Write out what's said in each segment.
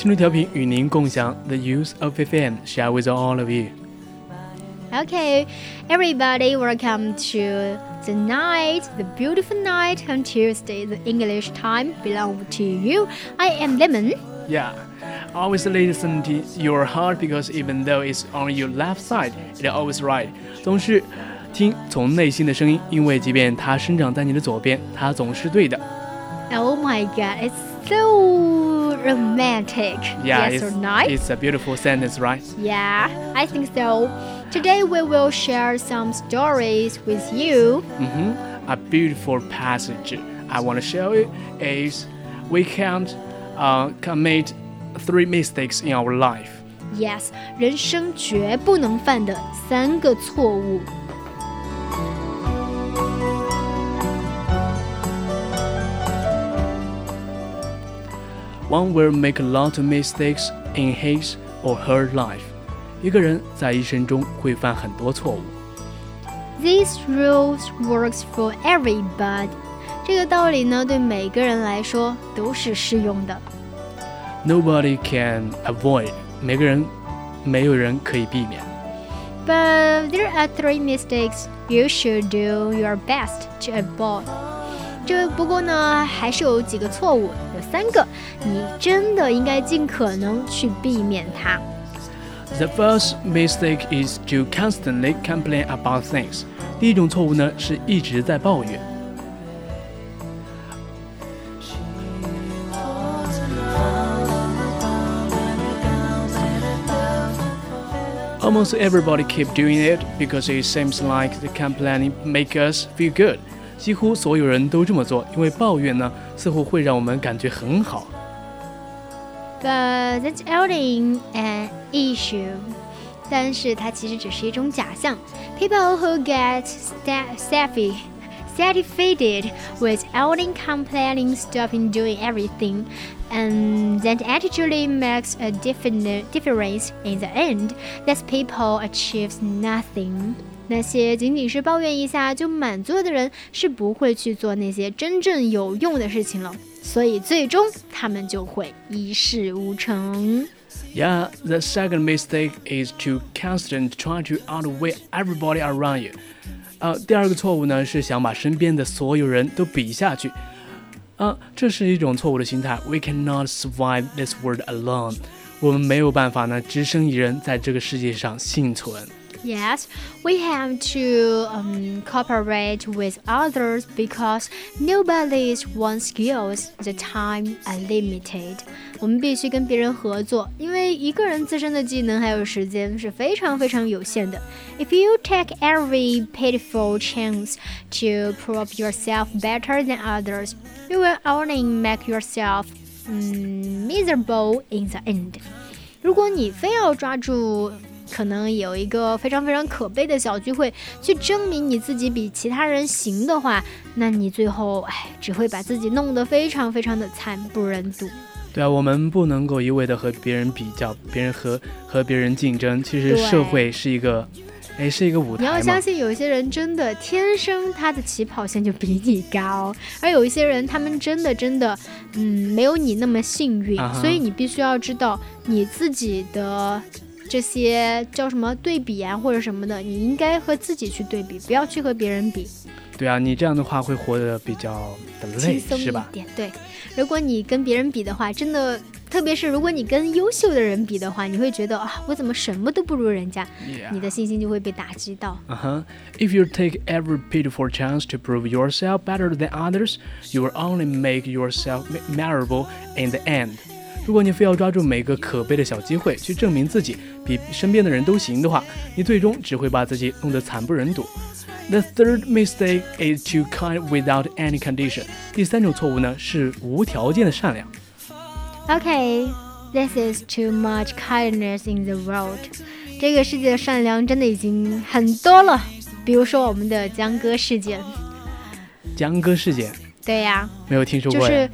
青春调频与您共享 The Use of FM, share with all of you. Okay, everybody, welcome to the night, the beautiful night on Tuesday. The English time belong to you. I am Lemon. Yeah, always listen to your heart because even though it's on your left side, it's always right. 总是听从内心的声音，因为即便它生长在你的左边，它总是对的。 Oh my God, it's so romantic. Yeah, yes it's, or not? It's a beautiful sentence, right? Yeah, I think so. Today we will share some stories with you. hmm A beautiful passage I want to show you is we can't uh, commit three mistakes in our life. Yes，人生绝不能犯的三个错误。 One will make a lot of mistakes in his or her life. 一个人在一生中会犯很多错误。 These rules works for everybody。这个道理呢，对每个人来说都是适用的。 Nobody can avoid. 每个人，没有人可以避免。 But there are three mistakes you should do your best to avoid。这不过呢，还是有几个错误，有 三个，你真的应该尽可能去避免它。 The first mistake is to constantly complain about things. 第一种错误呢，是一直在抱怨。Almost everybody keep doing it because it seems like the complaining make us feel good. 几乎所有人都这么做，因为抱怨呢，似乎会让我们感觉很好。But that's only an issue. 但是它其实只是一种假象。People who get sta- satisfied satisfied with only complaining, stopping doing everything, and that actually makes a definite difference in the end. Those people achieves nothing. 那些仅仅是抱怨一下就满足了的人，是不会去做那些真正有用的事情了。所以最终他们就会一事无成。 Yeah, the second mistake is to constant try to outweigh everybody around you. 啊，第二个错误呢是想把身边的所有人都比下去。啊，这是一种错误的心态。We cannot survive this world alone. 我们没有办法呢，只身一人在这个世界上幸存。Yes, we have to um, cooperate with others because nobody's one skills the time are limited. 我们必须跟别人合作，因为一个人自身的技能还有时间是非常非常有限的。If you take every pitiful chance to prove yourself better than others, you will only make yourself um, miserable in the end. 如果你非要抓住 可能有一个非常非常可悲的小聚会，去证明你自己比其他人行的话，那你最后哎，只会把自己弄得非常非常的惨不忍睹。对啊，我们不能够一味的和别人比较，别人和和别人竞争。其实社会是一个，哎，是一个舞台你要。相信，有些人真的天生他的起跑线就比你高，而有一些人他们真的真的，嗯，没有你那么幸运。啊所以你必须要知道你自己的这些叫什么对比啊，或者什么的，你应该和自己去对比，不要去和别人比。对啊，你这样的话会活得比较的累，是吧？点。对，如果你跟别人比的话，真的，特别是如果你跟优秀的人比的话，你会觉得啊，我怎么什么都不如人家 Yeah. 你的信心就会被打击到。Uh-huh. If you take every pitiful chance to prove yourself better than others, you will only make yourself mi- miserable in the end. 如果你非要抓住每个可悲的小机会去证明自己比身边的人都行的话，你最终只会把自己弄得惨不忍睹。The third mistake is to kind without any condition。第三种错误呢是无条件的善良。Okay, this is too much kindness in the world. 这个世界的善良真的已经很多了。比如说我们的江歌事件，江歌事件对呀、没有听说过。就是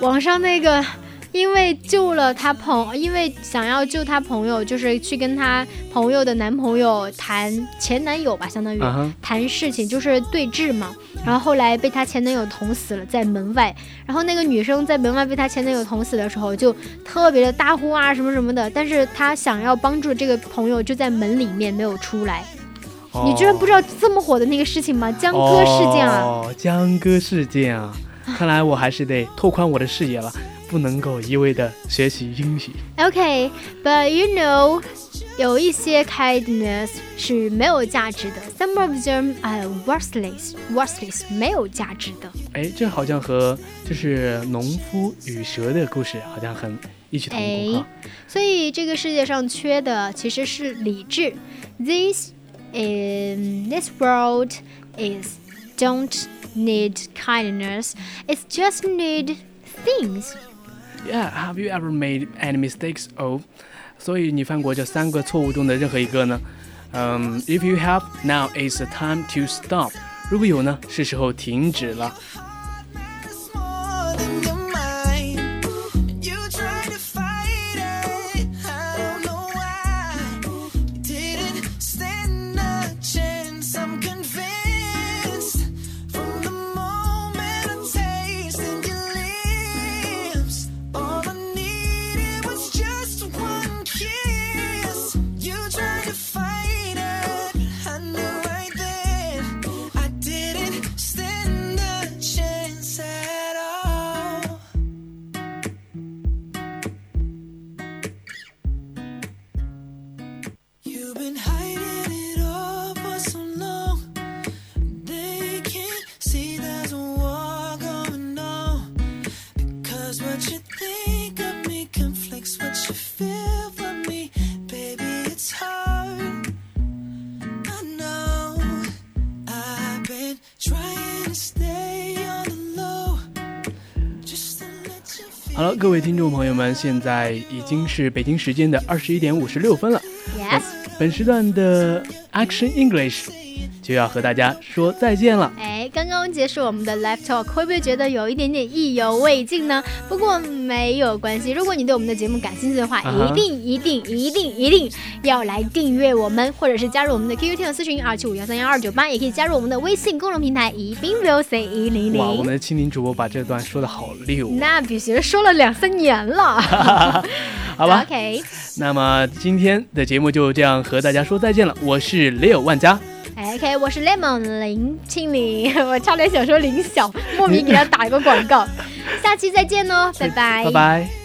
网上那个，因为救了他朋，因为想要救他朋友，就是去跟他朋友的男朋友谈前男友吧，相当于、谈事情，就是对峙嘛。然后后来被她前男友捅死了，在门外。然后那个女生在门外被她前男友捅死的时候，就特别的大呼啊什么什么的。但是她想要帮助这个朋友，就在门里面没有出来。你居然不知道这么火的那个事情吗？江歌事件啊！哦，江歌事件啊！看来我还是得拓宽我的视野了，不能够一味的学习英语。 Okay, but you know, 有一些 kindness 是没有价值的，some of them are worthless, worthless 没有价值的。哎，这好像和就是农夫与蛇的故事好像很异曲同工啊。所以这个世界上缺的其实是理智。This in this world is don't need kindness. It's just need things. Yeah, have you ever made any mistakes? Oh，所以你犯过这三个错误中的任何一个呢？嗯、i f you have, now is the time to stop。如果有呢，是时候停止了。 好了，各位听众朋友们，现在已经是北京时间的二十一点五十六分了。Yes. 本时段的 Action English 就要和大家说再见了。哎，刚刚结束我们的 live talk，会不会觉得有一点点意犹未尽呢？不过没有关系，如果你对我们的节目感兴趣的话，啊一定一定一定一定要来订阅我们，或者是加入我们的 QQ 听友私群二七五幺三幺二九八，也可以加入我们的微信公众平台宜宾 real c 一零哇，我们。的青柠主播把这段说的好溜啊，那必须说了两三年了，好吧？OK，那么今天的节目就这样和大家说再见了。我是 Leo 万佳，OK，我是 Lemon 林青林，我差点想说林晓，莫名给他打一个广告。下期再见哦，拜拜，拜拜。